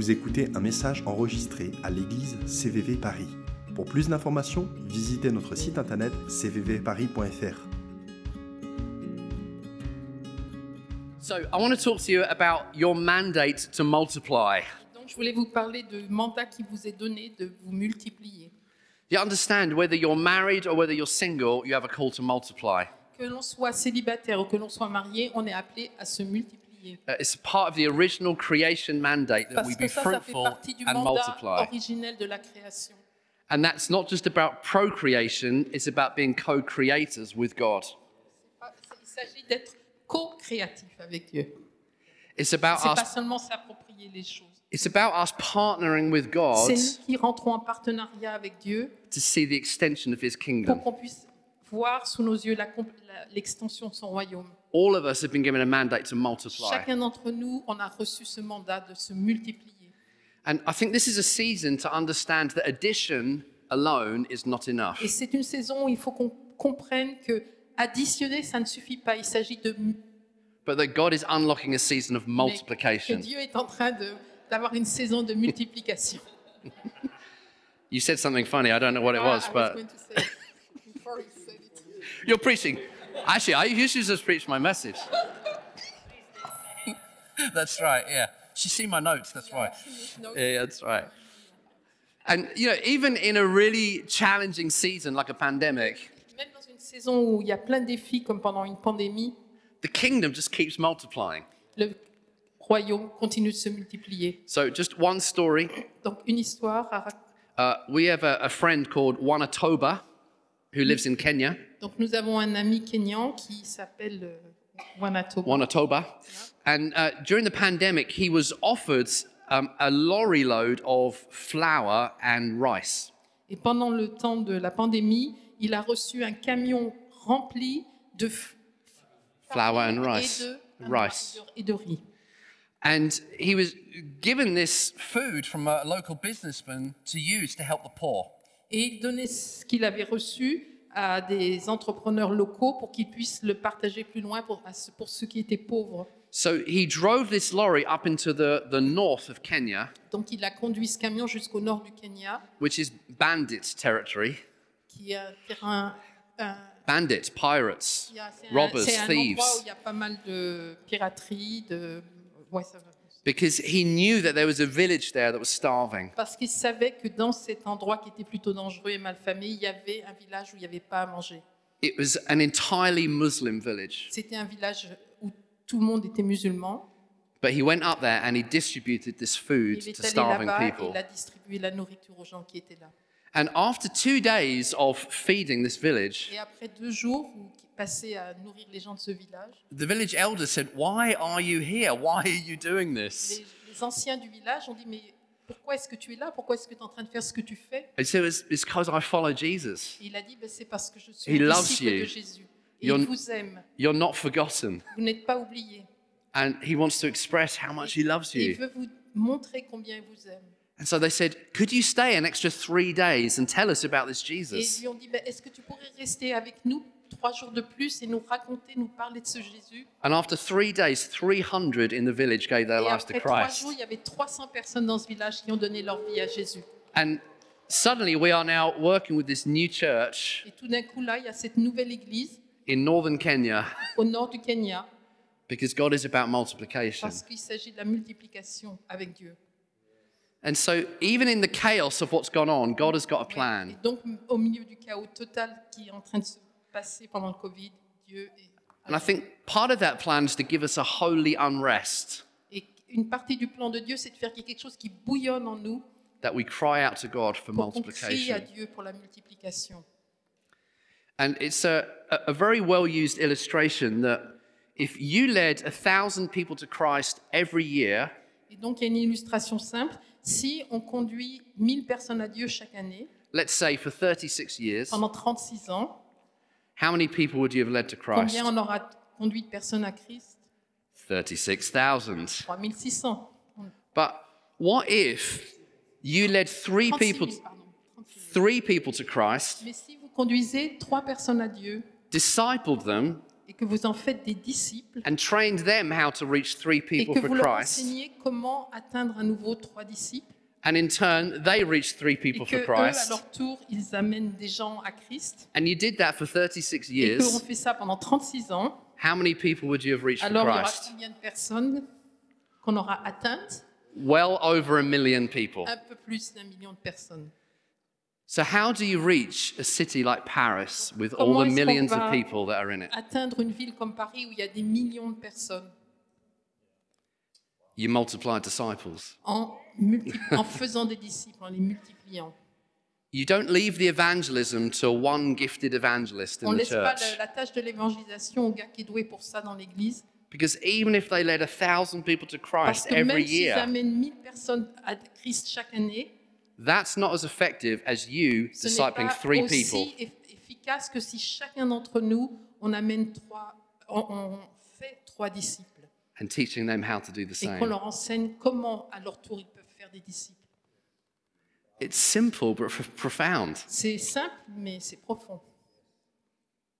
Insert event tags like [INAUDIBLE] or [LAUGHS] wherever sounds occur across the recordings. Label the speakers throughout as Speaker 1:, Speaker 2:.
Speaker 1: Vous écoutez un message enregistré à l'église CVV Paris. Pour plus d'informations, visitez notre site internet cvvparis.fr.
Speaker 2: So, I want to talk to you about your mandate to multiply.
Speaker 3: Donc, je voulais vous parler du mandat qui vous est donné de vous multiplier.
Speaker 2: You understand whether you're married or whether you're single, you have a call to multiply.
Speaker 3: Que l'on soit célibataire ou que l'on soit marié, on est appelé à se multiplier.
Speaker 2: Uh, it's part of the original creation mandate that
Speaker 3: Parce
Speaker 2: we
Speaker 3: que
Speaker 2: be
Speaker 3: ça, ça fait
Speaker 2: fruitful
Speaker 3: partie du
Speaker 2: and
Speaker 3: mandat
Speaker 2: multiply.
Speaker 3: originel de la création.
Speaker 2: And that's not just about procreation, it's about being co creators with God.
Speaker 3: Pas- Il s'agit d'être co-créatif avec Dieu.
Speaker 2: It's about
Speaker 3: C'est pas
Speaker 2: us,
Speaker 3: seulement s'approprier les choses.
Speaker 2: it's about us partnering with God
Speaker 3: C'est nous qui rentrons en partenariat avec Dieu
Speaker 2: to see the extension of His
Speaker 3: pour
Speaker 2: kingdom.
Speaker 3: qu'on puisse voir sous nos yeux l'extension de son royaume.
Speaker 2: All of us have been given a mandate to multiply.
Speaker 3: Chacun d'entre nous, on a reçu ce mandat de se multiplier.
Speaker 2: And I think this is a season to understand that addition alone is not enough.
Speaker 3: Et c'est une saison où il faut qu'on comprenne que additionner, ça ne suffit pas. Il s'agit de
Speaker 2: but that God is unlocking a season of
Speaker 3: mais
Speaker 2: multiplication.
Speaker 3: que Dieu est en train d'avoir une saison de multiplication. [LAUGHS]
Speaker 2: You said something funny, I don't know what it
Speaker 3: Ah,
Speaker 2: was, but you're preaching. Actually, I usually just preach my message. [LAUGHS] that's right, yeah. She see my notes, that's right. Yeah, that's right. And you know, even in a really challenging season like a pandemic,
Speaker 3: Même dans une saison où il y a plein de défis, comme pendant une pandémie,
Speaker 2: the kingdom just keeps multiplying.
Speaker 3: le royaume continue de se multiplier.
Speaker 2: So, just one story.
Speaker 3: Donc, une histoire. à
Speaker 2: Uh, we have a, a friend called Wanatoba who lives in Kenya.
Speaker 3: Donc, nous avons un ami kényan qui s'appelle euh, Wanatoba.
Speaker 2: Wanatoba. And uh, during the pandemic, he was offered um, a lorry load of flour and rice.
Speaker 3: Et pendant le temps de la pandémie, il a reçu un camion rempli de
Speaker 2: Flour and
Speaker 3: et
Speaker 2: rice.
Speaker 3: de,
Speaker 2: Rice.
Speaker 3: et de riz.
Speaker 2: And he was given this food from a local businessman to use to help the poor.
Speaker 3: Et il donnait ce qu'il avait reçu à des entrepreneurs locaux pour qu'ils puissent le partager plus loin pour, pour ceux qui étaient pauvres.
Speaker 2: So he drove this lorry up into the, the north of Kenya,
Speaker 3: Donc il a conduit ce camion jusqu'au nord du Kenya,
Speaker 2: which is bandit territory.
Speaker 3: qui est un terrain... un-
Speaker 2: Bandits, pirates,
Speaker 3: un-
Speaker 2: robbers,
Speaker 3: c'est un endroit où
Speaker 2: thieves.
Speaker 3: il y a pas mal de piraterie, de... Ouais, ça va.
Speaker 2: Because he knew that there was a village there that was starving.
Speaker 3: Parce qu'il savait que dans cet endroit qui était plutôt dangereux et malfamé, il y avait un village où il n'y avait pas à manger.
Speaker 2: It was an entirely Muslim village.
Speaker 3: C'était un village où tout le monde était musulman.
Speaker 2: But he went up there and he distributed this food
Speaker 3: Il
Speaker 2: to
Speaker 3: est allé
Speaker 2: starving
Speaker 3: là-bas et
Speaker 2: people.
Speaker 3: il a distribué la nourriture aux gens qui étaient là.
Speaker 2: And after two days of feeding this village,
Speaker 3: Et après deux jours, où passait à nourrir les gens de ce village,
Speaker 2: the village elder said, Why are you here? Why are you doing this?
Speaker 3: les, les anciens du village ont dit Mais pourquoi est-ce que tu es là? Pourquoi est-ce que tu es en train de faire ce que tu fais?
Speaker 2: He said, It's it's because I follow Jesus.
Speaker 3: Et il a dit Ben, C'est parce que je suis
Speaker 2: He
Speaker 3: le
Speaker 2: loves
Speaker 3: disciple
Speaker 2: you.
Speaker 3: de Jésus. Et
Speaker 2: You're-
Speaker 3: il vous aime.
Speaker 2: You're not forgotten.
Speaker 3: Vous n'êtes pas oublié.
Speaker 2: And he wants to express how much he loves
Speaker 3: Et il
Speaker 2: you.
Speaker 3: veut vous montrer combien il vous aime.
Speaker 2: And so they said, Could you stay an extra three days and tell us about this
Speaker 3: Et ils
Speaker 2: Jesus?
Speaker 3: lui ont dit Ben, Est-ce que tu pourrais rester avec nous trois jours de plus et nous raconter, nous parler de ce Jésus
Speaker 2: And after three days, 300 in the village gave their
Speaker 3: Et
Speaker 2: lives to
Speaker 3: après trois
Speaker 2: Christ.
Speaker 3: jours, il y avait 300 personnes dans ce village qui ont donné leur vie à Jésus.
Speaker 2: And suddenly we are now working with this new church
Speaker 3: Et tout d'un coup, là, il y a cette nouvelle église
Speaker 2: in northern Kenya
Speaker 3: au nord du Kenya
Speaker 2: because God is about multiplication.
Speaker 3: parce qu'il s'agit de la multiplication avec Dieu.
Speaker 2: And so, even in the chaos of what's gone on, God has got a
Speaker 3: Et
Speaker 2: plan.
Speaker 3: donc, au milieu du chaos total qui est en train de se passer pendant le Covid, Dieu est...
Speaker 2: And I think part of that plan is to give us a holy unrest
Speaker 3: Et une partie du plan de Dieu, c'est de faire qu'il y ait quelque chose qui bouillonne en nous
Speaker 2: that we cry out to God for
Speaker 3: pour qu'on crie à
Speaker 2: multiplication.
Speaker 3: Dieu pour la multiplication.
Speaker 2: And it's a very well used illustration that if you led a thousand people to Christ every year,
Speaker 3: Et donc, il y a une illustration simple. Si on conduit 1000 personnes à Dieu chaque année,
Speaker 2: let's say for 36 years,
Speaker 3: pendant 36 ans,
Speaker 2: how many people would you have led to Christ?
Speaker 3: combien on aura conduit de personnes à Christ
Speaker 2: 36,000.
Speaker 3: 3600.
Speaker 2: But what if you led three people,
Speaker 3: 000, pardon. 36 000.
Speaker 2: three people to Christ,
Speaker 3: Mais si vous conduisez trois personnes à Dieu
Speaker 2: discipled them,
Speaker 3: et que vous en faites des disciples
Speaker 2: and trained them how to reach three
Speaker 3: et
Speaker 2: people
Speaker 3: que
Speaker 2: for
Speaker 3: vous leur
Speaker 2: Christ.
Speaker 3: enseignez comment atteindre à nouveau trois disciples
Speaker 2: And in turn, they reach three people for
Speaker 3: eux, à
Speaker 2: Christ.
Speaker 3: leur tour, ils amènent des gens à Christ
Speaker 2: And you did that for 36
Speaker 3: et qu'on
Speaker 2: years.
Speaker 3: fait ça pendant 36 ans,
Speaker 2: How many people would you have reached for
Speaker 3: alors il y aura
Speaker 2: Christ?
Speaker 3: combien de personnes qu'on aura atteintes
Speaker 2: Well over a million people.
Speaker 3: Un peu plus d'un million de personnes.
Speaker 2: So, how do you reach a city like Paris with all the millions of people that are in it?
Speaker 3: Atteindre une ville comme Paris où il y a des millions de personnes
Speaker 2: You multiply disciples.
Speaker 3: en, en faisant des disciples, en les multipliant.
Speaker 2: You don't leave the evangelism to one gifted evangelist
Speaker 3: On
Speaker 2: in
Speaker 3: ne
Speaker 2: the
Speaker 3: laisse pas
Speaker 2: church.
Speaker 3: le- la tâche de l'évangélisation au gars qui est doué pour ça dans l'église.
Speaker 2: Because even if they led a thousand people to
Speaker 3: Parce
Speaker 2: Christ
Speaker 3: que
Speaker 2: every
Speaker 3: même s'ils
Speaker 2: year,
Speaker 3: amènent 1000 personnes à Christ chaque année,
Speaker 2: that's not as effective as you
Speaker 3: ce n'est
Speaker 2: discipling
Speaker 3: pas
Speaker 2: three
Speaker 3: aussi
Speaker 2: people.
Speaker 3: eff- efficace que si chacun d'entre nous, on amène trois, on, on fait trois disciples
Speaker 2: and teaching them how to do the
Speaker 3: et qu'on
Speaker 2: same.
Speaker 3: leur enseigne comment, à leur tour, ils peuvent faire des disciples.
Speaker 2: It's simple but f- profound.
Speaker 3: C'est simple, mais c'est profond.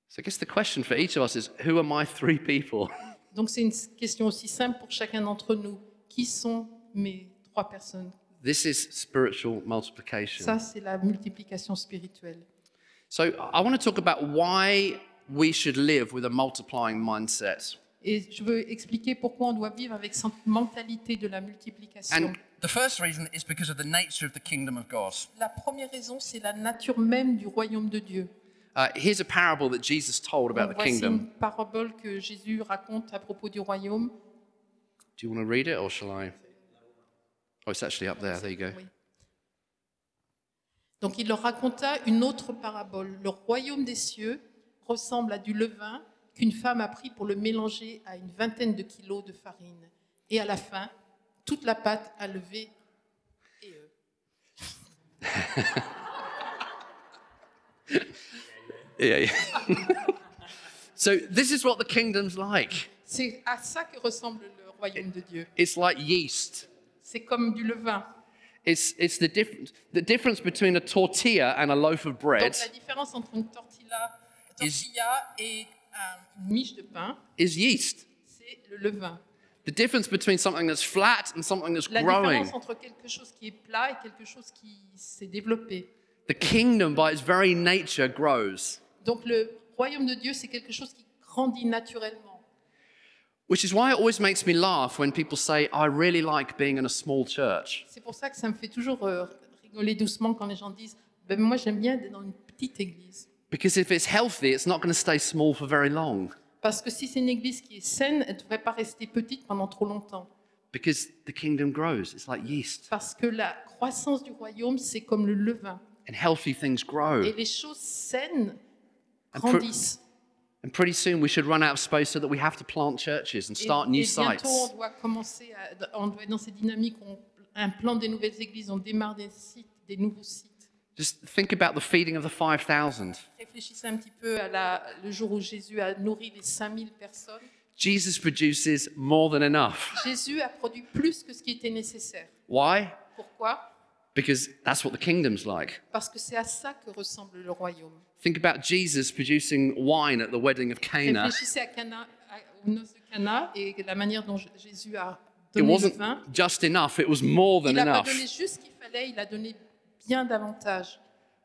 Speaker 2: So I guess the question for each of us is who are my three people? [LAUGHS]
Speaker 3: Donc c'est une question aussi simple pour chacun d'entre nous. Qui sont mes trois personnes?
Speaker 2: This is spiritual multiplication.
Speaker 3: Ça, c'est la multiplication spirituelle.
Speaker 2: So I want to talk about why we should live with a multiplying mindset.
Speaker 3: Et je veux expliquer pourquoi on doit vivre avec cette mentalité de la multiplication.
Speaker 2: And the first reason is because of the nature of the kingdom of God.
Speaker 3: La première raison, c'est la nature même du royaume de Dieu.
Speaker 2: Uh, here's a parable that Jesus told about
Speaker 3: Donc,
Speaker 2: the
Speaker 3: voici
Speaker 2: kingdom.
Speaker 3: une parabole que Jésus raconte à propos du royaume.
Speaker 2: Do you want to read it or shall I? Oh, it's actually up there. There you go.
Speaker 3: Oui. Donc il leur raconta une autre parabole. Le royaume des cieux ressemble à du levain qu'une femme a pris pour le mélanger à une vingtaine de kilos de farine. Et à la fin, toute la pâte a levé. Et euh, [LAUGHS]
Speaker 2: Yeah. yeah. [LAUGHS] so this is what the kingdom's like.
Speaker 3: c'est à ça que ressemble le royaume de Dieu.
Speaker 2: It's like yeast.
Speaker 3: C'est comme du levain.
Speaker 2: It's, it's the, diff- the difference between a tortilla and a loaf of bread
Speaker 3: Donc la différence entre une tortilla, tortilla et un- une miche de pain,
Speaker 2: is yeast.
Speaker 3: c'est le levain.
Speaker 2: The difference between something that's flat and something that's
Speaker 3: La
Speaker 2: growing.
Speaker 3: différence entre quelque chose qui est plat et quelque chose qui s'est développé.
Speaker 2: The kingdom, by its very nature, grows.
Speaker 3: Donc le royaume de Dieu, c'est quelque chose qui grandit naturellement.
Speaker 2: Which is why it always makes me laugh when people say, I really like being in a small church.
Speaker 3: C'est pour ça que ça me fait toujours euh, rigoler doucement quand les gens disent ben, Moi, j'aime bien être dans une petite église.
Speaker 2: Because if it's healthy, it's not going to stay small for very long.
Speaker 3: Parce que si c'est une église qui est saine, elle ne devrait pas rester petite pendant trop longtemps.
Speaker 2: Because the kingdom grows. It's like yeast.
Speaker 3: Parce que la croissance du royaume, c'est comme le levain.
Speaker 2: And healthy things grow.
Speaker 3: Et les choses saines grandissent.
Speaker 2: And pretty soon we should run out of space so that we have to plant churches and
Speaker 3: Et,
Speaker 2: start
Speaker 3: et
Speaker 2: new
Speaker 3: bientôt, on doit commencer, à, on doit être dans ces dynamiques, on implante des nouvelles églises, on démarre des sites, des nouveaux sites.
Speaker 2: Just think about the feeding of the 5,000.
Speaker 3: Réfléchissez un petit peu à la, le jour où Jésus a nourri les 5000 personnes.
Speaker 2: Jesus produces more than enough.
Speaker 3: Jésus a produit plus que ce qui était nécessaire.
Speaker 2: Why?
Speaker 3: Pourquoi
Speaker 2: Because that's what the kingdom's like.
Speaker 3: Parce que c'est à ça que ressemble le royaume.
Speaker 2: Think about Jesus producing wine at the wedding of Cana.
Speaker 3: Réfléchissez à Cana, aux noces de Cana et la manière dont Jésus a
Speaker 2: It
Speaker 3: donné le
Speaker 2: wasn't
Speaker 3: vin.
Speaker 2: just enough, it was more than
Speaker 3: Il n'a pas
Speaker 2: enough.
Speaker 3: donné juste ce qu'il fallait, il a donné bien davantage.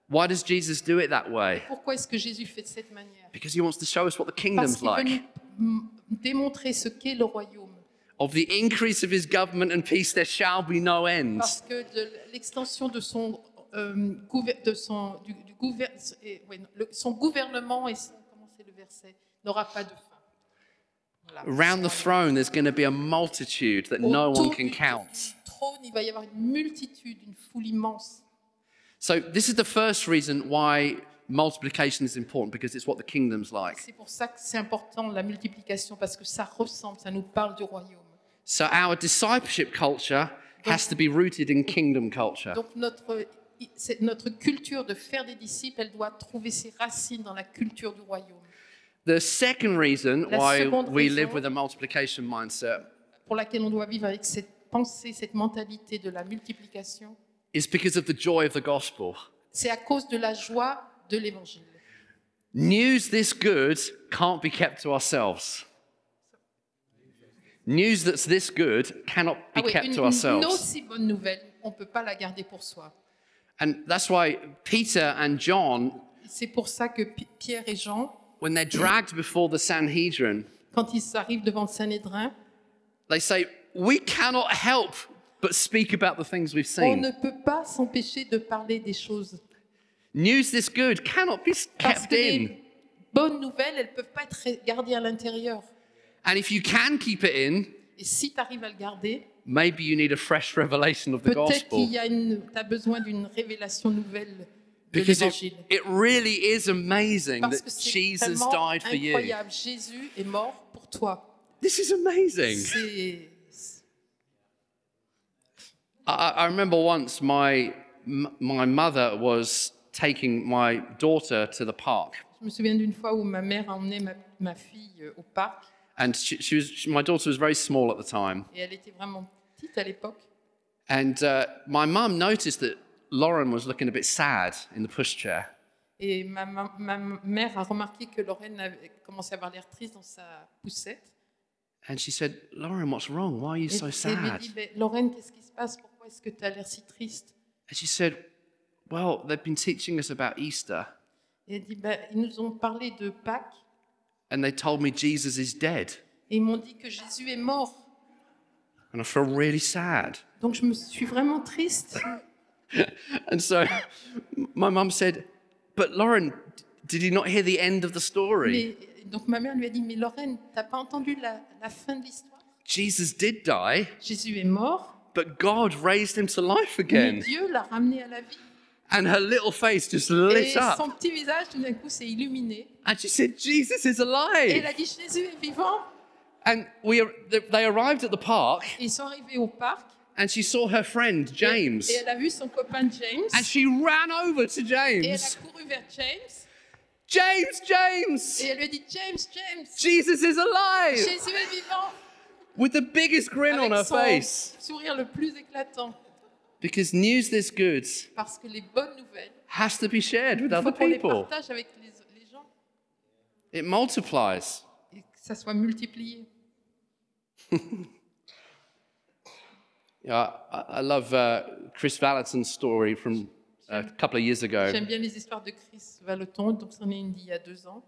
Speaker 2: Why does Jesus do it that way?
Speaker 3: Pourquoi est-ce que Jésus fait de cette manière?
Speaker 2: Because he wants to show us what the
Speaker 3: Parce
Speaker 2: kingdom's
Speaker 3: qu'il veut
Speaker 2: like.
Speaker 3: nous démontrer ce qu'est le royaume.
Speaker 2: Of the increase of his government and peace, there shall be no end.
Speaker 3: Parce que de l'extension de son, euh, gouver- de son, du, du gouver- et- ouais, le- son gouvernement et son, comment c'est le verset, n'aura pas de fin.
Speaker 2: Around the throne, there's going to be a multitude that no
Speaker 3: Autour
Speaker 2: one can count.
Speaker 3: du trône, il va y avoir une multitude, une foule immense.
Speaker 2: So, this is the first reason why multiplication is important because it's what the kingdom's like.
Speaker 3: C'est pour ça que c'est important la multiplication parce que ça ressemble, ça nous parle du royaume.
Speaker 2: So, our discipleship culture has to be rooted in kingdom culture.
Speaker 3: Donc notre, culture de faire des disciples, elle doit trouver ses racines dans la culture du royaume.
Speaker 2: The second reason
Speaker 3: La
Speaker 2: why we
Speaker 3: raison-
Speaker 2: live with a multiplication mindset
Speaker 3: Pour laquelle on doit vivre avec cette pensée, cette mentalité de la multiplication,
Speaker 2: is because of the joy of the gospel.
Speaker 3: c'est à cause de la joie de l'évangile.
Speaker 2: News this good can't be kept to ourselves. News that's this good cannot be
Speaker 3: Ah oui,
Speaker 2: kept
Speaker 3: une,
Speaker 2: to
Speaker 3: une
Speaker 2: ourselves.
Speaker 3: aussi bonne nouvelle, on peut pas la garder pour soi.
Speaker 2: And that's why Peter and John,
Speaker 3: C'est pour ça que Pi- Pierre et Jean,
Speaker 2: when they're dragged before the Sanhedrin,
Speaker 3: quand ils arrivent devant le Sanhédrin,
Speaker 2: they say, We cannot help but speak about the things we've
Speaker 3: on
Speaker 2: seen.
Speaker 3: ne peut pas s'empêcher de parler des choses.
Speaker 2: News this good cannot be
Speaker 3: Parce
Speaker 2: kept
Speaker 3: que
Speaker 2: in.
Speaker 3: les bonnes nouvelles, elles ne peuvent pas être gardées à l'intérieur.
Speaker 2: And if you can keep it in,
Speaker 3: Et si tu arrives à le garder,
Speaker 2: maybe you need a fresh revelation of the
Speaker 3: peut-être
Speaker 2: gospel.
Speaker 3: qu'il y a une, as besoin d'une révélation nouvelle de
Speaker 2: Because it,
Speaker 3: l'évangile.
Speaker 2: it really is amazing
Speaker 3: Parce
Speaker 2: that
Speaker 3: c'est
Speaker 2: Jesus
Speaker 3: vraiment
Speaker 2: died for you.
Speaker 3: incroyable. Jésus est mort pour toi.
Speaker 2: This is amazing.
Speaker 3: C'est
Speaker 2: I, I remember once my, mother was taking my daughter to the park.
Speaker 3: Je me souviens d'une fois où ma mère a emmené ma, ma fille euh, au parc
Speaker 2: And she, she was, she- my daughter was very small at the time.
Speaker 3: et elle était vraiment petite à l'époque.
Speaker 2: And uh, my mum noticed that Lauren was looking a bit sad in the pushchair.
Speaker 3: Et ma, ma- ma mère a remarqué que Lorraine avait commencé à avoir l'air triste dans sa poussette.
Speaker 2: And she said, Lauren, what's wrong? Why are you so
Speaker 3: et elle lui
Speaker 2: sad?
Speaker 3: dit, Ben, qu'est-ce qui se passe Pourquoi est-ce que tu as l'air si triste
Speaker 2: And she said, Well, they've been teaching us about Easter,
Speaker 3: Et elle dit, ben, ils nous ont parlé de Pâques
Speaker 2: and they told me Jesus is dead.
Speaker 3: et ils m'ont dit que Jésus est mort.
Speaker 2: And I feel really sad. [LAUGHS]
Speaker 3: Donc je me suis vraiment triste.
Speaker 2: And so my mum said, But Lauren, did you not hear the end of the story?
Speaker 3: Mais, donc ma mère lui a dit, mais Lorraine, t'as pas entendu la, la fin de l'histoire
Speaker 2: Jesus did die,
Speaker 3: Jésus est mort,
Speaker 2: but God raised him to life
Speaker 3: mais
Speaker 2: again.
Speaker 3: Dieu l'a ramené à la vie.
Speaker 2: And her little face just
Speaker 3: Et
Speaker 2: lit up.
Speaker 3: petit visage, tout d'un coup, s'est illuminé.
Speaker 2: And she said, Jesus is
Speaker 3: Et elle
Speaker 2: alive.
Speaker 3: a dit, Jésus est vivant.
Speaker 2: And we, they arrived at the park,
Speaker 3: Et ils sont arrivés au parc.
Speaker 2: and she saw her friend,
Speaker 3: et-
Speaker 2: James.
Speaker 3: Et, elle a vu son copain James.
Speaker 2: And she ran over to
Speaker 3: Et elle a couru vers James.
Speaker 2: James,
Speaker 3: Et
Speaker 2: James,
Speaker 3: elle lui dit, James, James,
Speaker 2: Jesus is alive.
Speaker 3: Jésus est vivant.
Speaker 2: With the biggest grin on her
Speaker 3: son
Speaker 2: face.
Speaker 3: sourire le plus éclatant.
Speaker 2: Because news this good
Speaker 3: Parce que les bonnes nouvelles,
Speaker 2: has to be shared with other
Speaker 3: les
Speaker 2: people.
Speaker 3: partage avec les, les gens.
Speaker 2: It multiplies.
Speaker 3: Et que ça soit multiplié. [LAUGHS]
Speaker 2: Yeah, I, I love uh, Chris Valentin's story from a couple of years ago.
Speaker 3: J'aime bien les histoires de Chris donc c'en est une d'il y a deux ans.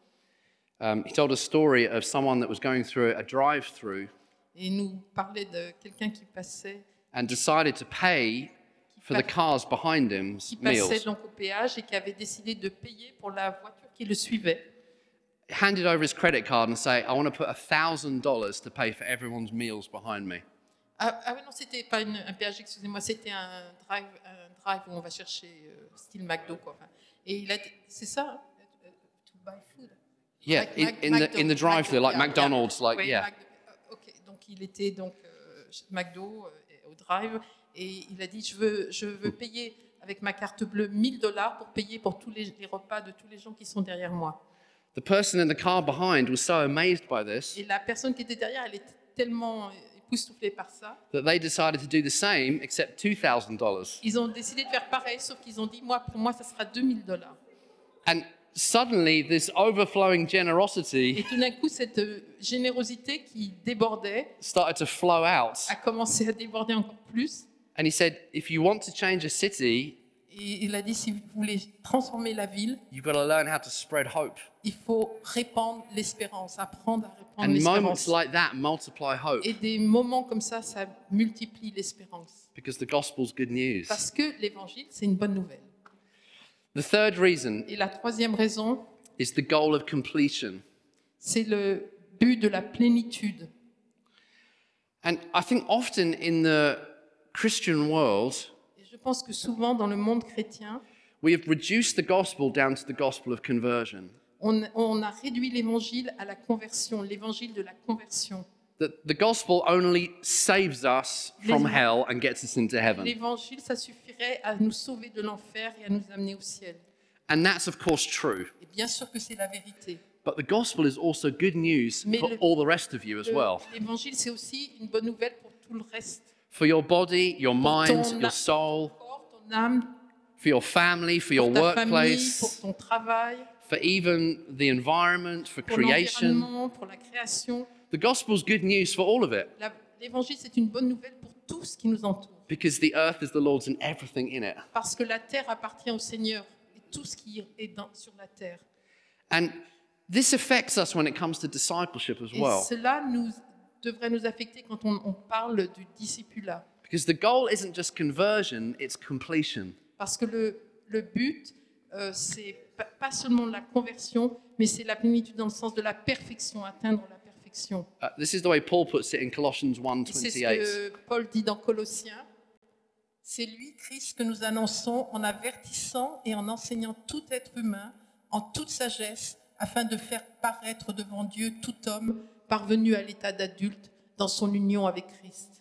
Speaker 2: Um, he told a story of someone that was going through a drive-through
Speaker 3: Et il nous parlait de quelqu'un qui passait,
Speaker 2: and decided to pay for the cars behind him's
Speaker 3: qui passait
Speaker 2: meals.
Speaker 3: donc au péage et qui avait décidé de payer pour la voiture qui le suivait.
Speaker 2: Handed over his credit card and say, "I want to put a thousand dollars to pay for everyone's meals behind me."
Speaker 3: Ah, ah ouais, non, c'était pas une- un péage, excusez-moi, c'était un drive, un drive où on va chercher euh, style McDo. Quoi. Enfin, Et il a, c'est ça, euh, to buy food.
Speaker 2: Yeah,
Speaker 3: Mac-
Speaker 2: in,
Speaker 3: Mac-
Speaker 2: in the
Speaker 3: McDo,
Speaker 2: in the drive-through, like
Speaker 3: yeah, yeah.
Speaker 2: McDonald's, like
Speaker 3: Oui,
Speaker 2: yeah.
Speaker 3: Mac- euh, donc il était donc euh, McDo euh, au drive et il a dit je veux je veux payer avec ma carte bleue 1000 dollars pour payer pour tous les, les repas de tous les gens qui sont derrière moi.
Speaker 2: The person in the car behind was so amazed by this
Speaker 3: Et la personne qui était derrière, elle était tellement époustouflée par ça.
Speaker 2: that they decided to do the same, except two thousand dollars.
Speaker 3: Ils ont décidé de faire pareil, sauf qu'ils ont dit moi pour moi ça sera 2000 dollars.
Speaker 2: And suddenly, this overflowing
Speaker 3: Et
Speaker 2: generosity
Speaker 3: tout d'un coup cette euh, générosité qui débordait
Speaker 2: started to flow out.
Speaker 3: a commencé à déborder encore plus.
Speaker 2: And he said, if you want to change a city,
Speaker 3: Et il a dit si vous voulez transformer la ville,
Speaker 2: you've got to learn how to spread hope.
Speaker 3: il faut répandre l'espérance, apprendre à répandre
Speaker 2: And moments
Speaker 3: l'espérance.
Speaker 2: like that multiply hope
Speaker 3: Et des moments comme ça, ça multiplie l'espérance.
Speaker 2: because the gospel's good news.
Speaker 3: Parce que l'évangile, c'est une bonne nouvelle.
Speaker 2: The third reason
Speaker 3: Et la troisième raison,
Speaker 2: is the goal of completion.
Speaker 3: c'est le but de la plénitude.
Speaker 2: And I think often in the Christian world,
Speaker 3: pense que souvent dans le monde chrétien,
Speaker 2: we have reduced the gospel down to the gospel of conversion.
Speaker 3: on, on a réduit l'évangile à la conversion, l'évangile de la conversion.
Speaker 2: That the gospel only saves us from hell and gets us into heaven.
Speaker 3: L'évangile, ça suffirait à nous sauver de l'enfer et à nous amener au ciel.
Speaker 2: And that's, of course, true.
Speaker 3: Et bien sûr que c'est la vérité.
Speaker 2: But the gospel is also good news
Speaker 3: Mais
Speaker 2: for
Speaker 3: le-
Speaker 2: all the rest of you as
Speaker 3: Le-
Speaker 2: well.
Speaker 3: L'évangile, c'est aussi une bonne nouvelle pour tout le reste.
Speaker 2: For your body, your mind,
Speaker 3: ton-
Speaker 2: your soul,
Speaker 3: âme,
Speaker 2: for your family, for your
Speaker 3: ta famille,
Speaker 2: workplace,
Speaker 3: pour ton travail,
Speaker 2: for even the environment, for
Speaker 3: pour
Speaker 2: creation.
Speaker 3: l'environnement, pour la création.
Speaker 2: The gospel's good news for all of it
Speaker 3: La- L'évangile, c'est une bonne nouvelle pour tout ce qui nous entoure.
Speaker 2: because the earth is the Lord's and everything in it.
Speaker 3: Parce que la terre appartient au Seigneur et tout ce qui est dans- sur la terre.
Speaker 2: And this affects us when it comes to discipleship as
Speaker 3: Et
Speaker 2: well
Speaker 3: cela nous, devrait nous affecter quand on, on parle du discipulat.
Speaker 2: Because the goal isn't just conversion, it's completion.
Speaker 3: Parce que le, le but, euh, c'est pas, seulement la conversion, mais c'est la plénitude dans le sens de la perfection, atteindre la perfection.
Speaker 2: Uh, this is the way Paul puts it in Colossians
Speaker 3: Et c'est ce
Speaker 2: 1:28.
Speaker 3: que Paul dit dans Colossiens. C'est lui, Christ, que nous annonçons en avertissant et en enseignant tout être humain en toute sagesse, afin de faire paraître devant Dieu tout homme parvenu à l'état d'adulte dans son union avec Christ.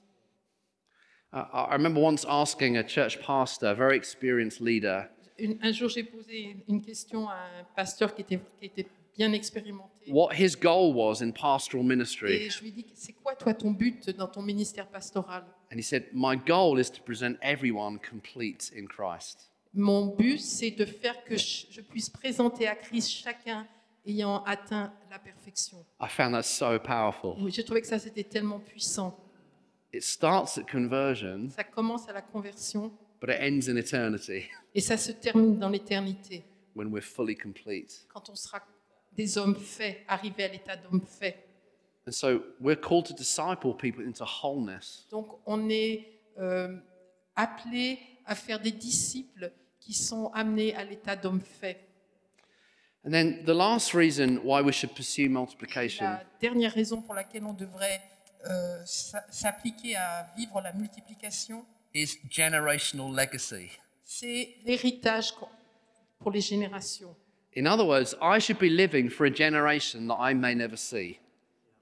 Speaker 2: I remember once asking a church pastor, a very experienced leader,
Speaker 3: Une- un jour, j'ai posé une question à un pasteur qui était, qui était bien expérimenté.
Speaker 2: what his goal was in pastoral ministry.
Speaker 3: Et je lui dit, c'est quoi toi ton but dans ton ministère pastoral?
Speaker 2: And he said, My goal is to present everyone complete in Christ.
Speaker 3: Mon but, c'est de faire que je je puisse présenter à Christ chacun ayant atteint la perfection.
Speaker 2: I found that so powerful.
Speaker 3: Oui, J'ai trouvé que ça, c'était tellement puissant.
Speaker 2: It starts at conversion,
Speaker 3: Ça commence à la conversion
Speaker 2: but it ends in eternity [LAUGHS]
Speaker 3: et ça se termine dans l'éternité,
Speaker 2: when we're fully complete.
Speaker 3: quand on sera des hommes faits, arrivés à l'état d'homme fait.
Speaker 2: And so we're called to disciple people into wholeness.
Speaker 3: Donc, on est euh, appelé à faire des disciples qui sont amenés à l'état d'homme fait.
Speaker 2: And then the last reason why we should pursue multiplication
Speaker 3: La dernière raison pour laquelle on devrait euh, s'a- s'appliquer à vivre la multiplication,
Speaker 2: is generational legacy.
Speaker 3: c'est l'héritage pour les générations.
Speaker 2: In other words, I should be living for a generation that I may never see.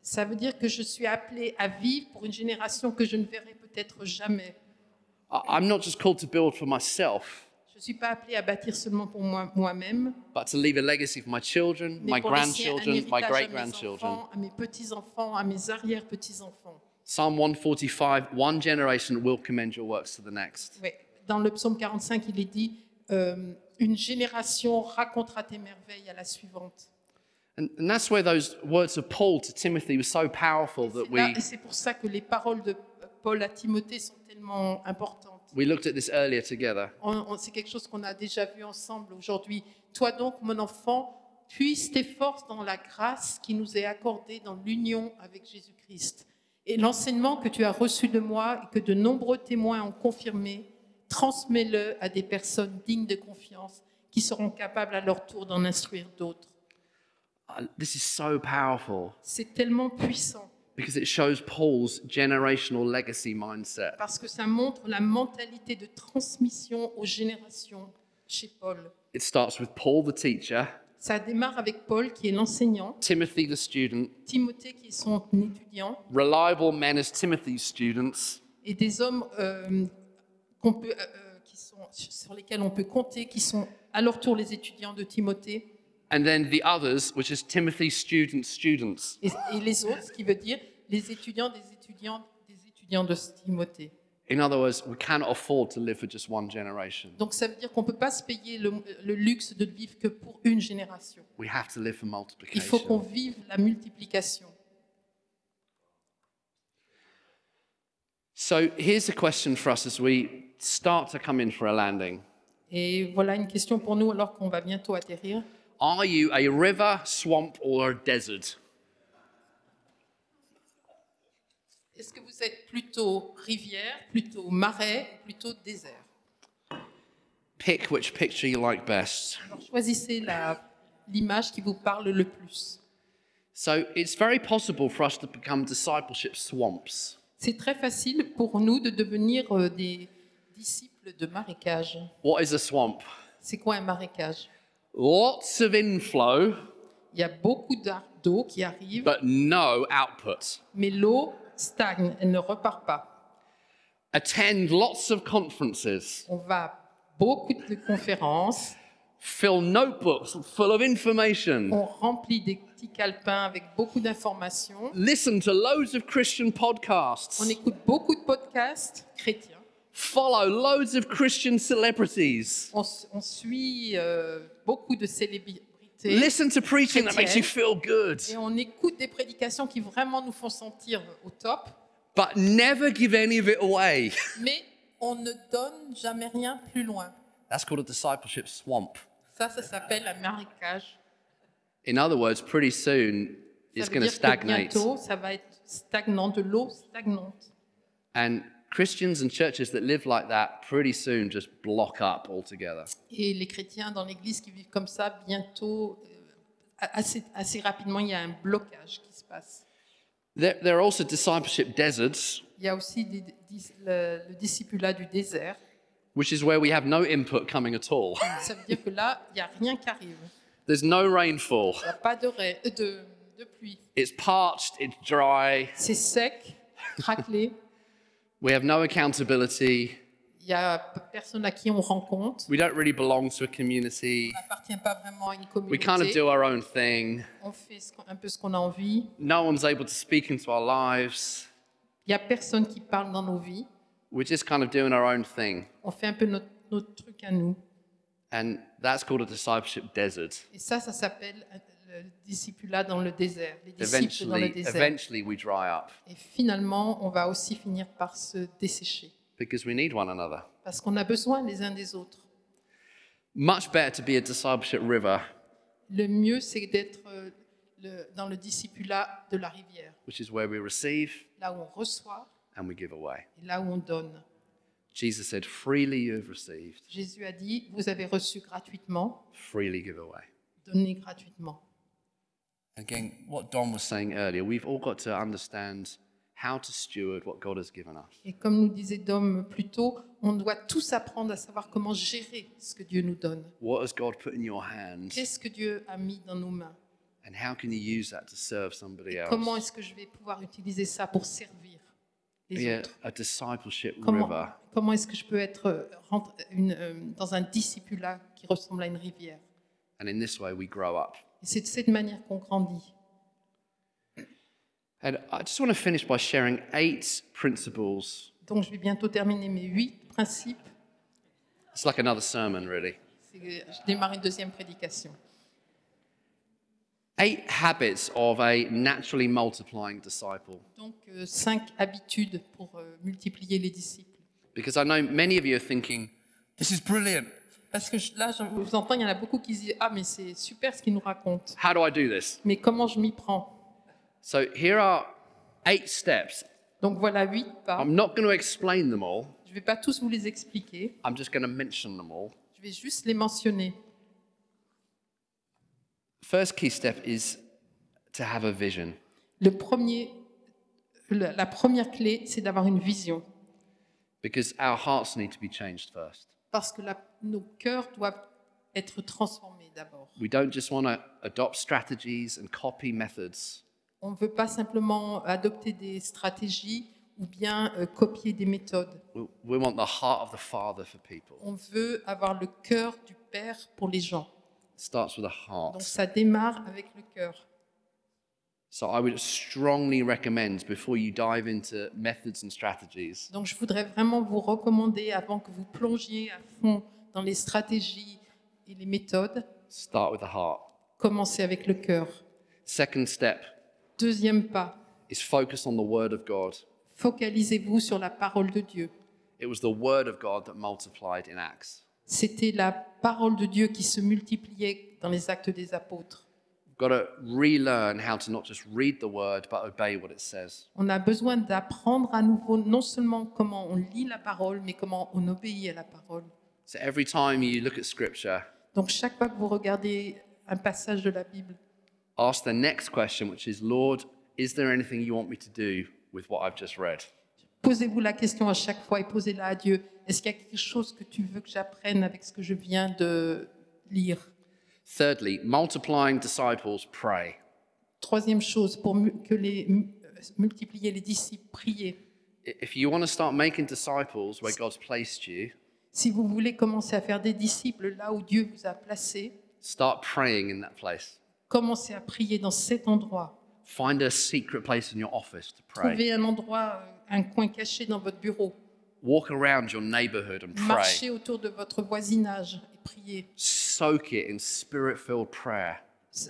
Speaker 3: Ça veut dire que je suis appelé à vivre pour une génération que je ne verrai peut-être jamais.
Speaker 2: I- I'm not just called to build for myself,
Speaker 3: Je ne suis pas appelé à bâtir seulement pour moi- moi-même,
Speaker 2: but to leave a legacy for my children,
Speaker 3: mais
Speaker 2: my
Speaker 3: pour laisser un
Speaker 2: grandchildren, my
Speaker 3: héritage
Speaker 2: great
Speaker 3: à mes
Speaker 2: grandchildren.
Speaker 3: enfants, à mes petits-enfants, à mes arrière-petits-enfants.
Speaker 2: Psalm 145 One generation will commend your works to the next.
Speaker 3: Ouais. Dans le psaume 45, il est dit euh, Une génération racontera tes merveilles à la suivante.
Speaker 2: And, and that's where those words of Paul to Timothy were so powerful that
Speaker 3: là-
Speaker 2: we,
Speaker 3: et c'est pour ça que les paroles de Paul à Timothée sont tellement importantes.
Speaker 2: We looked at this earlier together.
Speaker 3: On- on- C'est quelque chose qu'on a déjà vu ensemble aujourd'hui. Toi donc, mon enfant, puise tes forces dans la grâce qui nous est accordée dans l'union avec Jésus-Christ. Et l'enseignement que tu as reçu de moi et que de nombreux témoins ont confirmé, transmets-le à des personnes dignes de confiance qui seront capables à leur tour d'en instruire d'autres.
Speaker 2: Uh, this is so powerful
Speaker 3: C'est tellement puissant
Speaker 2: because it shows Paul's generational legacy mindset.
Speaker 3: parce que ça montre la mentalité de transmission aux générations chez Paul.
Speaker 2: It starts with Paul, the teacher,
Speaker 3: Ça démarre avec Paul qui est l'enseignant,
Speaker 2: Timothy, the student,
Speaker 3: Timothée qui est son étudiant,
Speaker 2: reliable men as Timothy's students,
Speaker 3: et des hommes euh, qu'on peut, euh, euh, qui sont, sur lesquels on peut compter, qui sont à leur tour les étudiants de Timothée,
Speaker 2: and then the others, which is Timothy's students' students.
Speaker 3: et, et les autres, ce qui veut dire les étudiants des étudiants des étudiants de Timothée.
Speaker 2: In other words, we cannot afford to live for just one generation.
Speaker 3: Donc ça veut dire qu'on ne peut pas se payer le, le luxe de vivre que pour une génération.
Speaker 2: We have to live for
Speaker 3: Il faut qu'on
Speaker 2: multiplication.
Speaker 3: vive la multiplication.
Speaker 2: So here's a question for us as we start to come in for a landing.
Speaker 3: Et voilà une question pour nous alors qu'on va bientôt atterrir.
Speaker 2: Are you a river, swamp, or a desert?
Speaker 3: Est-ce que vous êtes plutôt rivière, plutôt marais, plutôt désert?
Speaker 2: Pick which picture you like best.
Speaker 3: Alors choisissez l'image qui vous parle le plus.
Speaker 2: So it's very possible for us to become discipleship swamps.
Speaker 3: C'est très facile pour nous de devenir euh, des disciples de marécage.
Speaker 2: What is a swamp?
Speaker 3: C'est quoi un marécage?
Speaker 2: Lots of inflow,
Speaker 3: Il y a beaucoup d'eau qui arrive,
Speaker 2: but no output.
Speaker 3: mais l'eau stagne, elle ne repart pas.
Speaker 2: Attend lots of conferences.
Speaker 3: On va à beaucoup de conférences,
Speaker 2: Fill notebooks full of information.
Speaker 3: on remplit des petits calepins avec beaucoup d'informations,
Speaker 2: Listen to loads of Christian podcasts.
Speaker 3: on écoute beaucoup de podcasts chrétiens,
Speaker 2: Follow loads of Christian celebrities.
Speaker 3: on, on suit euh, beaucoup de célébrités
Speaker 2: Listen to preaching that makes you feel good,
Speaker 3: et on écoute des prédications qui vraiment nous font sentir au top,
Speaker 2: but never give any of it away. [LAUGHS]
Speaker 3: mais on ne donne jamais rien plus loin.
Speaker 2: That's called a discipleship swamp.
Speaker 3: Ça, ça s'appelle un marécage.
Speaker 2: In other words, pretty soon
Speaker 3: Ça
Speaker 2: it's going to stagnate.
Speaker 3: bientôt, ça va être stagnant, de l'eau stagnante.
Speaker 2: And Christians and churches that live like that pretty soon just block up altogether.
Speaker 3: Et les chrétiens dans l'Église qui vivent comme ça, bientôt, euh, assez, assez rapidement, il y a un blocage qui se passe.
Speaker 2: There, there are also discipleship deserts,
Speaker 3: Il y a aussi des- dis- le, le discipulat du désert.
Speaker 2: which is where we have no input coming at all.
Speaker 3: Ça veut dire que là, il n'y a rien qui arrive. [LAUGHS]
Speaker 2: There's no rainfall.
Speaker 3: Il n'y a pas de, euh, de, de pluie.
Speaker 2: It's parched, it's dry.
Speaker 3: C'est sec, craquelé. [LAUGHS]
Speaker 2: We have no accountability.
Speaker 3: Il n'y a personne à qui on rend compte.
Speaker 2: We don't really belong to a community.
Speaker 3: On n'appartient pas vraiment à une
Speaker 2: We kind of
Speaker 3: communauté.
Speaker 2: do our own thing.
Speaker 3: On fait un peu ce qu'on a envie.
Speaker 2: No one's able to speak into our lives.
Speaker 3: Il n'y a personne qui parle dans nos vies.
Speaker 2: We're just kind of doing our own thing.
Speaker 3: On fait un peu notre, notre truc à nous.
Speaker 2: And that's called a discipleship desert.
Speaker 3: Et ça, ça s'appelle euh, le discipulat dans le désert. Les disciples dans le désert.
Speaker 2: we dry up
Speaker 3: Et finalement, on va aussi finir par se dessécher.
Speaker 2: because we need one another.
Speaker 3: Parce qu'on a besoin les uns des autres.
Speaker 2: Much better to be a discipleship river,
Speaker 3: Le mieux, c'est d'être euh, le- dans le discipulat de la rivière,
Speaker 2: which is where we receive
Speaker 3: là où on reçoit
Speaker 2: and we give away.
Speaker 3: et là où on donne.
Speaker 2: Jesus said, Freely you have received,
Speaker 3: Jésus a dit, vous avez reçu gratuitement,
Speaker 2: freely give away.
Speaker 3: donnez gratuitement.
Speaker 2: Again, what Don was saying earlier, we've all got to understand how to steward what God has given us.
Speaker 3: Et comme nous disait Dom plus tôt, on doit tous apprendre à savoir comment gérer ce que Dieu nous donne.
Speaker 2: What has God put in your hands,
Speaker 3: Qu'est-ce que Dieu a mis dans nos mains?
Speaker 2: And how can you use that to serve somebody
Speaker 3: Comment
Speaker 2: else?
Speaker 3: est-ce que je vais pouvoir utiliser ça pour servir les
Speaker 2: Be a,
Speaker 3: autres?
Speaker 2: a discipleship
Speaker 3: Comment,
Speaker 2: river.
Speaker 3: comment est-ce que je peux être euh, rentre- une, euh, dans un discipulat qui ressemble à une rivière?
Speaker 2: And in this way, we grow up.
Speaker 3: Et c'est de cette manière qu'on grandit.
Speaker 2: And I just want to finish by sharing eight principles.
Speaker 3: Donc je vais bientôt terminer mes huit principes.
Speaker 2: It's like another sermon, really.
Speaker 3: C'est Je démarre une deuxième prédication.
Speaker 2: Eight habits of a naturally multiplying disciple.
Speaker 3: Donc euh, cinq habitudes pour euh, multiplier les disciples.
Speaker 2: Because I know many of you are thinking, this is brilliant.
Speaker 3: Parce que là, je vous entends, il y en a beaucoup qui se disent Ah, mais c'est super ce qu'il nous raconte.
Speaker 2: How do I do this?
Speaker 3: Mais comment je m'y prends?
Speaker 2: So here are eight steps.
Speaker 3: Donc voilà huit pas.
Speaker 2: I'm not going to explain them all.
Speaker 3: Je ne vais pas tous vous les expliquer.
Speaker 2: I'm just going to mention them all.
Speaker 3: Je vais juste les mentionner.
Speaker 2: First key step is to have a vision.
Speaker 3: Le premier, la, la première clé, c'est d'avoir une vision.
Speaker 2: Because our hearts need to be changed first.
Speaker 3: Parce que la- nos cœurs doivent être transformés d'abord.
Speaker 2: We don't just want to adopt strategies and copy methods.
Speaker 3: On ne veut pas simplement adopter des stratégies ou bien euh, copier des méthodes.
Speaker 2: We, we want the heart of the Father for people.
Speaker 3: On veut avoir le cœur du Père pour les gens.
Speaker 2: It starts with
Speaker 3: Donc
Speaker 2: heart.
Speaker 3: ça démarre avec le cœur.
Speaker 2: So I would strongly recommend before you dive into methods and strategies,
Speaker 3: Donc je voudrais vraiment vous recommander, avant que vous plongiez à fond dans les stratégies et les méthodes,
Speaker 2: start with the heart.
Speaker 3: commencez avec le cœur.
Speaker 2: Second step
Speaker 3: Deuxième pas,
Speaker 2: is focus on the Word of God.
Speaker 3: focalisez-vous sur la parole de Dieu.
Speaker 2: It was the Word of God that multiplied in Acts.
Speaker 3: C'était la parole de Dieu qui se multipliait dans les actes des apôtres. On a besoin d'apprendre à nouveau non seulement comment on lit la parole, mais comment on obéit à la parole.
Speaker 2: So every time you look at Scripture,
Speaker 3: Donc chaque fois que vous regardez un passage de la Bible,
Speaker 2: ask the next question, which is, Lord, is there anything you want me to do with what I've just read?
Speaker 3: posez-vous la question à chaque fois et posez-la à Dieu. Est-ce qu'il y a quelque chose que tu veux que j'apprenne avec ce que je viens de lire?
Speaker 2: Thirdly, multiplying disciples pray.
Speaker 3: Troisième chose, pour que les, euh, multiplier les disciples, priez.
Speaker 2: I- If you want to start making disciples where God's placed you,
Speaker 3: Si vous voulez commencer à faire des disciples là où Dieu vous a placé,
Speaker 2: start praying in that place.
Speaker 3: commencez à prier dans cet endroit.
Speaker 2: Find a secret place in your office to pray.
Speaker 3: Trouvez un endroit, euh, un coin caché dans votre bureau.
Speaker 2: Walk around your neighborhood and pray.
Speaker 3: Marchez autour de votre voisinage et priez.
Speaker 2: Soak it in spirit filled prayer.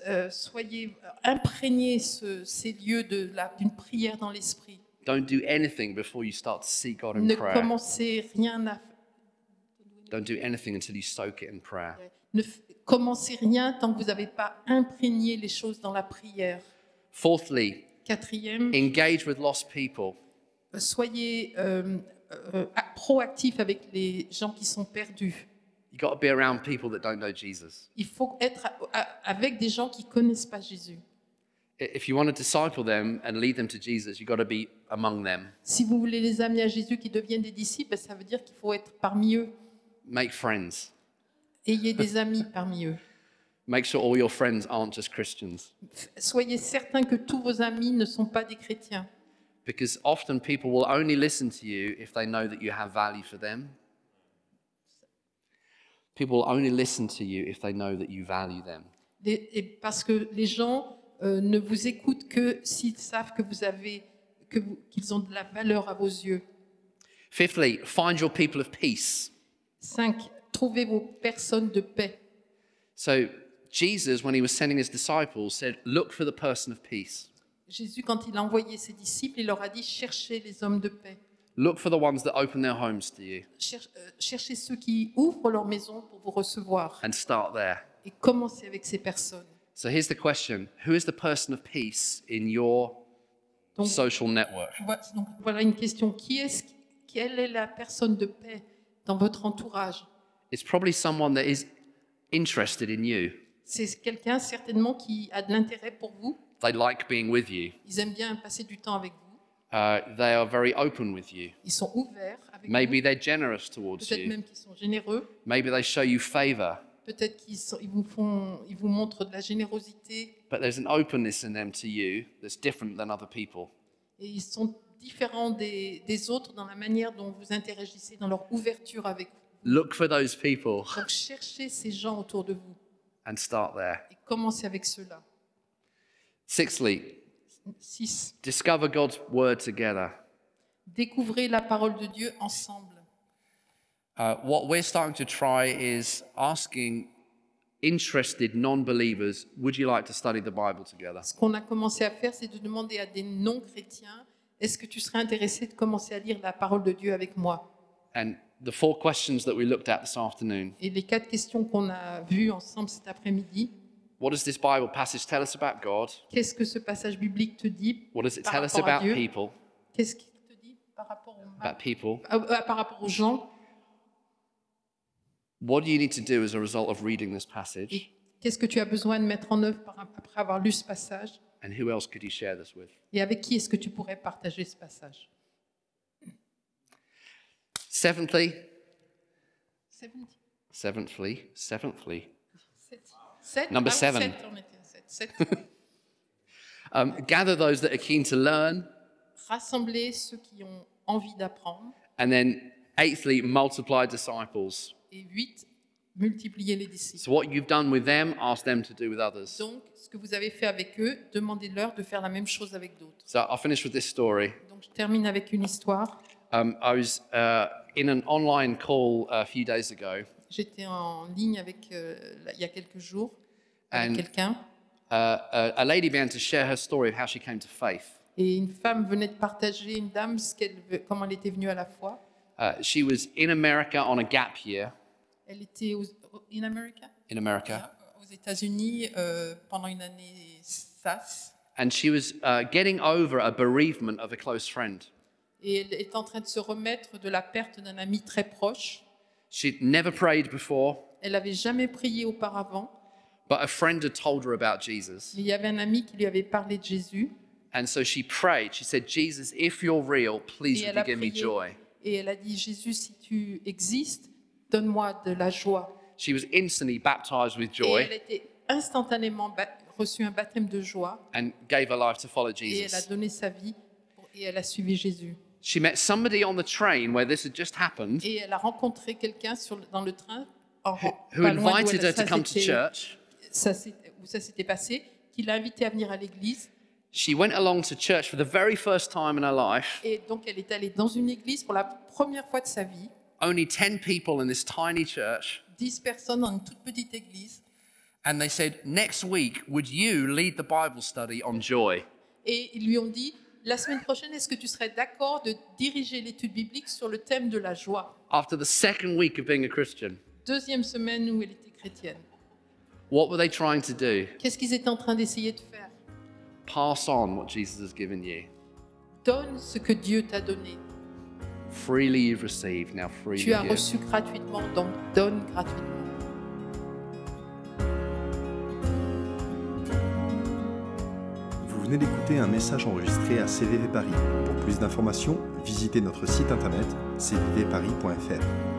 Speaker 3: euh, soyez imprégnés ce- ces lieux d'une prière dans l'esprit.
Speaker 2: Don't do anything before you start to seek God in
Speaker 3: Ne
Speaker 2: prayer.
Speaker 3: commencez rien à
Speaker 2: Don't do anything until you soak it in prayer.
Speaker 3: ne commencez rien tant que vous n'avez pas imprégné les choses dans la prière.
Speaker 2: Fourthly,
Speaker 3: Quatrième,
Speaker 2: engage with lost people.
Speaker 3: soyez euh, euh, proactifs avec les gens qui sont perdus.
Speaker 2: You've got to be around people that don't know Jesus.
Speaker 3: Il faut être avec des gens qui connaissent pas Jésus.
Speaker 2: If you want to disciple them and lead them to Jesus, you've got to be among them.
Speaker 3: Si vous voulez les amener à Jésus, qui deviennent des disciples, ça veut dire qu'il faut être parmi eux.
Speaker 2: Make friends.
Speaker 3: Ayez des [LAUGHS] amis parmi eux.
Speaker 2: Make sure all your friends aren't just Christians.
Speaker 3: Soyez certains que tous vos amis ne sont pas des chrétiens.
Speaker 2: Because often people will only listen to you if they know that you have value for them. People will only listen to you if they know that you value them.
Speaker 3: Les- et parce que les gens euh, ne vous écoutent que s'ils savent que vous avez, que vous- qu'ils ont de la valeur à vos yeux.
Speaker 2: Fifthly, find your people of peace.
Speaker 3: 5. Trouvez vos personnes de paix.
Speaker 2: So, Jesus, when he was sending his disciples, said, Look for the person of peace.
Speaker 3: Jésus, quand il a envoyé ses disciples, il leur a dit cherchez les hommes de paix.
Speaker 2: Look for the ones that open their homes to you
Speaker 3: Cher- euh, cherchez ceux qui ouvrent leur maison pour vous recevoir.
Speaker 2: and start there.
Speaker 3: Et commencez avec ces personnes.
Speaker 2: So, here's the question Who is the person of peace in your
Speaker 3: Donc,
Speaker 2: social network?
Speaker 3: Voilà, donc, voilà une question. Qui est quelle est la personne de paix dans votre entourage?
Speaker 2: It's probably someone that is interested in you.
Speaker 3: C'est quelqu'un certainement qui a de l'intérêt pour vous.
Speaker 2: They like being with you.
Speaker 3: Ils aiment bien passer du temps avec vous.
Speaker 2: Uh, they are very open with you.
Speaker 3: Ils sont ouverts avec
Speaker 2: Maybe
Speaker 3: vous.
Speaker 2: they're generous towards
Speaker 3: Peut-être
Speaker 2: you.
Speaker 3: même qu'ils sont généreux.
Speaker 2: Maybe they show you favor,
Speaker 3: Peut-être qu'ils sont- ils vous font, ils vous montrent de la générosité.
Speaker 2: but there's an openness in them to you that's different than other people.
Speaker 3: Et ils sont différents des, des autres dans la manière dont vous interagissez, dans leur ouverture avec vous.
Speaker 2: Look for those people
Speaker 3: Donc cherchez ces gens autour de vous
Speaker 2: and start there.
Speaker 3: et commencez avec ceux-là.
Speaker 2: Sixthly,
Speaker 3: 6.
Speaker 2: discover God's word together.
Speaker 3: Découvrez la parole de Dieu ensemble.
Speaker 2: Uh, what we're starting to try is asking interested non believers, would you like to study the Bible together?
Speaker 3: Ce qu'on a commencé à faire, c'est de demander à des non-chrétiens, est-ce que tu serais intéressé de commencer à lire la parole de Dieu avec moi?
Speaker 2: And the four questions that we looked at this afternoon
Speaker 3: Et les quatre questions qu'on a vues ensemble cet après-midi,
Speaker 2: what does this Bible passage tell us about God?
Speaker 3: qu'est-ce que ce passage biblique te dit
Speaker 2: What does it
Speaker 3: par
Speaker 2: tell us
Speaker 3: rapport à
Speaker 2: about
Speaker 3: Dieu
Speaker 2: people?
Speaker 3: Qu'est-ce qu'il te dit par rapport, au-
Speaker 2: About people.
Speaker 3: à- à- par rapport aux gens
Speaker 2: What do you need to do as a result of reading this passage?
Speaker 3: Et qu'est-ce que tu as besoin de mettre en œuvre par- après avoir lu ce passage
Speaker 2: And who else could you share this with?
Speaker 3: Et avec qui est-ce que tu pourrais partager ce passage
Speaker 2: Seventhly, seventhly, seventhly,
Speaker 3: Sept
Speaker 2: Number seven.
Speaker 3: sept, [LAUGHS]
Speaker 2: um, gather those that are keen to learn.
Speaker 3: Rassembler ceux qui ont envie d'apprendre.
Speaker 2: And then, eighthly, multiply disciples.
Speaker 3: Et huit, multiplier les disciples.
Speaker 2: So, what you've done with them, ask them to do with others.
Speaker 3: Donc, ce que vous avez fait avec eux, demandez-leur de faire la même chose avec d'autres.
Speaker 2: So, I'll finish with this story.
Speaker 3: Donc, je termine avec une histoire.
Speaker 2: Um, I was uh, in an online call a few days ago,
Speaker 3: J'étais en ligne avec, euh, il y a quelques jours avec quelqu'un
Speaker 2: uh, a, a lady began to share her story of how she came to faith.
Speaker 3: et une femme venait de partager, une dame, ce qu'elle, comment elle était venue à la foi.
Speaker 2: Uh, she was in America on a gap year
Speaker 3: Elle était aux, in America,
Speaker 2: in America,
Speaker 3: aux États-Unis euh, pendant une année SAS.
Speaker 2: and she was uh, getting over a bereavement of a close friend.
Speaker 3: Et elle est en train de se remettre de la perte d'un ami très proche.
Speaker 2: She'd never prayed before,
Speaker 3: Elle n'avait jamais prié auparavant,
Speaker 2: but a friend had told her about Jesus.
Speaker 3: mais il y avait un ami qui lui avait parlé de Jésus.
Speaker 2: And so she prayed. She said, Jesus, if you're real, please
Speaker 3: Et
Speaker 2: would
Speaker 3: elle
Speaker 2: you
Speaker 3: a
Speaker 2: give me joy?
Speaker 3: Et elle a dit, Jésus, si tu existes, donne-moi de la joie.
Speaker 2: She was instantly baptized with
Speaker 3: Et
Speaker 2: joy
Speaker 3: elle était instantanément reçu un baptême de joie
Speaker 2: and gave her life to follow
Speaker 3: et elle a
Speaker 2: Jesus.
Speaker 3: donné sa vie et elle a suivi Jésus.
Speaker 2: She met somebody on the train where this had just happened
Speaker 3: Et elle a rencontré quelqu'un dans le train en,
Speaker 2: who invited
Speaker 3: elle-
Speaker 2: her to come to church.
Speaker 3: ça où ça s'était passé, qui l'a invité à venir à l'église.
Speaker 2: She went along to church for the very first time in her life.
Speaker 3: Et donc elle est allée dans une église pour la première fois de sa vie.
Speaker 2: Only 10 people in this tiny church.
Speaker 3: Personnes dans une toute petite église.
Speaker 2: And they said, Next week, would you lead the Bible study on joy?
Speaker 3: Et ils lui ont dit, la semaine prochaine, est-ce que tu serais d'accord de diriger l'étude biblique sur le thème de la joie?
Speaker 2: After the second week of being a Christian,
Speaker 3: Deuxième semaine où elle était chrétienne.
Speaker 2: what were they trying to do?
Speaker 3: Qu'est-ce qu'ils étaient en train d'essayer de faire?
Speaker 2: Pass on what Jesus has given you.
Speaker 3: Donne ce que Dieu t'a donné.
Speaker 2: Freely you've received, now freely
Speaker 3: Tu as
Speaker 2: give.
Speaker 3: reçu gratuitement, donc donne gratuitement.
Speaker 1: Venez d'écouter un message enregistré à CVV Paris. Pour plus d'informations, visitez notre site internet cvvparis.fr.